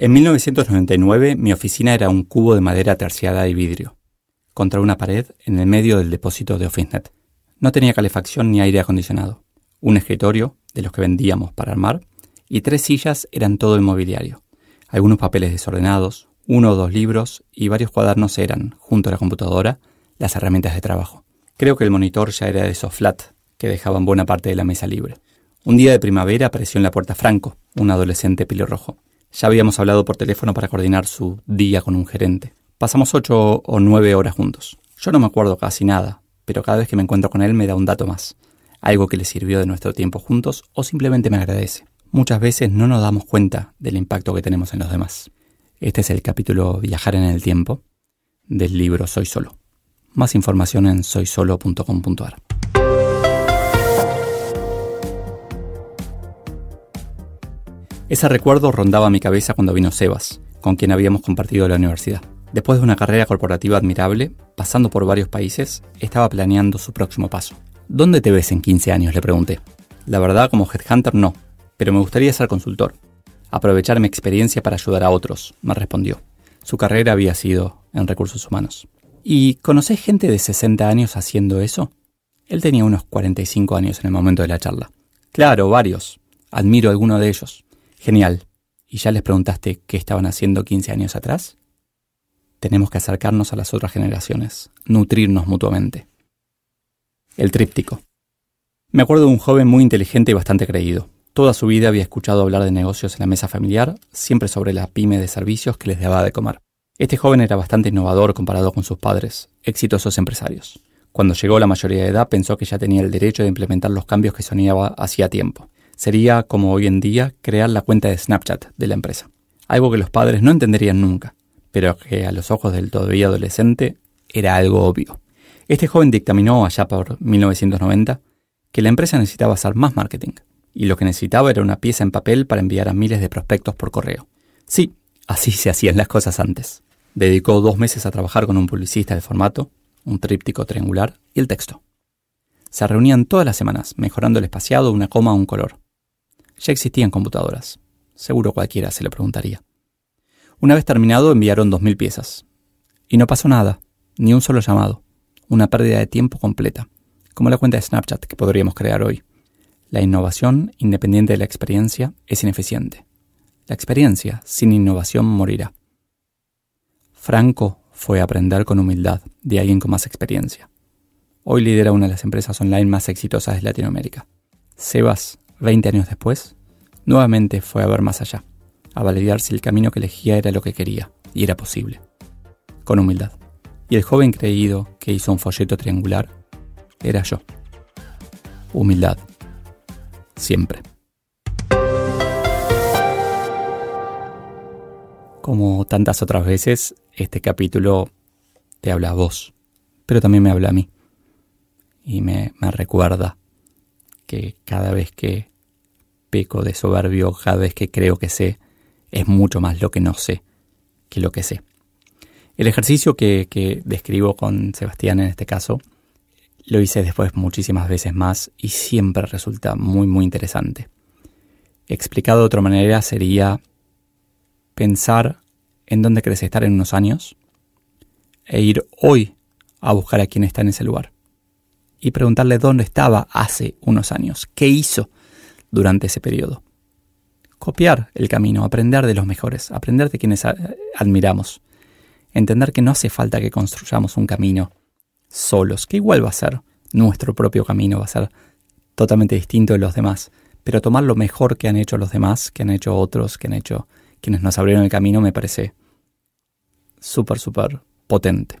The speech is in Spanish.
En 1999, mi oficina era un cubo de madera terciada y vidrio. contra una pared en el medio del depósito de OfficeNet. No tenía calefacción ni aire acondicionado. Un escritorio, de los que vendíamos para armar, y tres sillas eran todo el mobiliario. Algunos papeles desordenados, uno o dos libros y varios cuadernos eran, junto a la computadora, las herramientas de trabajo. Creo que el monitor ya era de esos flat, que dejaban buena parte de la mesa libre. Un día de primavera apareció en la puerta Franco, un adolescente pelirrojo. Ya habíamos hablado por teléfono para coordinar su día con un gerente. Pasamos ocho o nueve horas juntos. Yo no me acuerdo casi nada, pero cada vez que me encuentro con él me da un dato más, algo que le sirvió de nuestro tiempo juntos o simplemente me agradece. Muchas veces no nos damos cuenta del impacto que tenemos en los demás. Este es el capítulo Viajar en el tiempo del libro Soy Solo. Más información en soysolo.com.ar. Ese recuerdo rondaba mi cabeza cuando vino Sebas, con quien habíamos compartido la universidad. Después de una carrera corporativa admirable, pasando por varios países, estaba planeando su próximo paso. ¿Dónde te ves en 15 años? le pregunté. La verdad, como headhunter no, pero me gustaría ser consultor. Aprovechar mi experiencia para ayudar a otros, me respondió. Su carrera había sido en recursos humanos. ¿Y conocés gente de 60 años haciendo eso? Él tenía unos 45 años en el momento de la charla. Claro, varios. Admiro a alguno de ellos. Genial. ¿Y ya les preguntaste qué estaban haciendo 15 años atrás? tenemos que acercarnos a las otras generaciones, nutrirnos mutuamente. El tríptico. Me acuerdo de un joven muy inteligente y bastante creído. Toda su vida había escuchado hablar de negocios en la mesa familiar, siempre sobre la pyme de servicios que les daba de comer. Este joven era bastante innovador comparado con sus padres, exitosos empresarios. Cuando llegó a la mayoría de edad pensó que ya tenía el derecho de implementar los cambios que soñaba hacía tiempo. Sería, como hoy en día, crear la cuenta de Snapchat de la empresa. Algo que los padres no entenderían nunca pero que a los ojos del todavía adolescente era algo obvio. Este joven dictaminó allá por 1990 que la empresa necesitaba hacer más marketing, y lo que necesitaba era una pieza en papel para enviar a miles de prospectos por correo. Sí, así se hacían las cosas antes. Dedicó dos meses a trabajar con un publicista de formato, un tríptico triangular y el texto. Se reunían todas las semanas, mejorando el espaciado, una coma o un color. Ya existían computadoras. Seguro cualquiera se lo preguntaría. Una vez terminado enviaron 2.000 piezas. Y no pasó nada, ni un solo llamado. Una pérdida de tiempo completa, como la cuenta de Snapchat que podríamos crear hoy. La innovación, independiente de la experiencia, es ineficiente. La experiencia, sin innovación, morirá. Franco fue aprender con humildad de alguien con más experiencia. Hoy lidera una de las empresas online más exitosas de Latinoamérica. Sebas, 20 años después, nuevamente fue a ver más allá a validar si el camino que elegía era lo que quería, y era posible. Con humildad. Y el joven creído que hizo un folleto triangular era yo. Humildad. Siempre. Como tantas otras veces, este capítulo te habla a vos, pero también me habla a mí. Y me, me recuerda que cada vez que peco de soberbio, cada vez que creo que sé, es mucho más lo que no sé que lo que sé. El ejercicio que, describo con Sebastián en este caso, lo hice después muchísimas veces más y siempre resulta muy muy interesante. Explicado de otra manera sería pensar en dónde querés estar en unos años e ir hoy a buscar a quien está en ese lugar y preguntarle dónde estaba hace unos años, qué hizo durante ese periodo copiar el camino, aprender de los mejores, aprender de quienes admiramos. Entender que no hace falta que construyamos un camino solos, que igual va a ser nuestro propio camino, va a ser totalmente distinto de los demás, pero tomar lo mejor que han hecho los demás, que han hecho otros, que han hecho quienes nos abrieron el camino, me parece súper, súper potente.